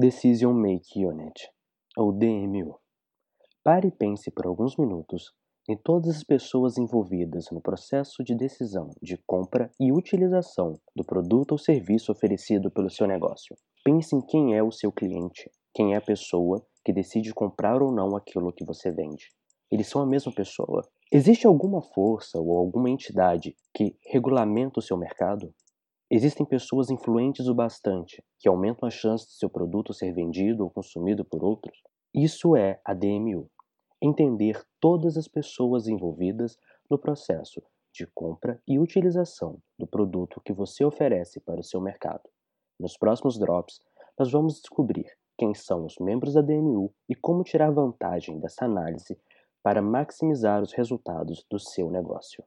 Decision Make Unit, ou DMU. Pare e pense por alguns minutos em todas as pessoas envolvidas no processo de decisão de compra e utilização do produto ou serviço oferecido pelo seu negócio. Pense em quem é o seu cliente, quem é a pessoa que decide comprar ou não aquilo que você vende. Eles são a mesma pessoa? Existe alguma força ou alguma entidade que regulamenta o seu mercado? Existem pessoas influentes o bastante que aumentam a chance de seu produto ser vendido ou consumido por outros? Isso é a DMU. Entender todas as pessoas envolvidas no processo de compra e utilização do produto que você oferece para o seu mercado. Nos próximos drops, nós vamos descobrir quem são os membros da DMU e como tirar vantagem dessa análise para maximizar os resultados do seu negócio.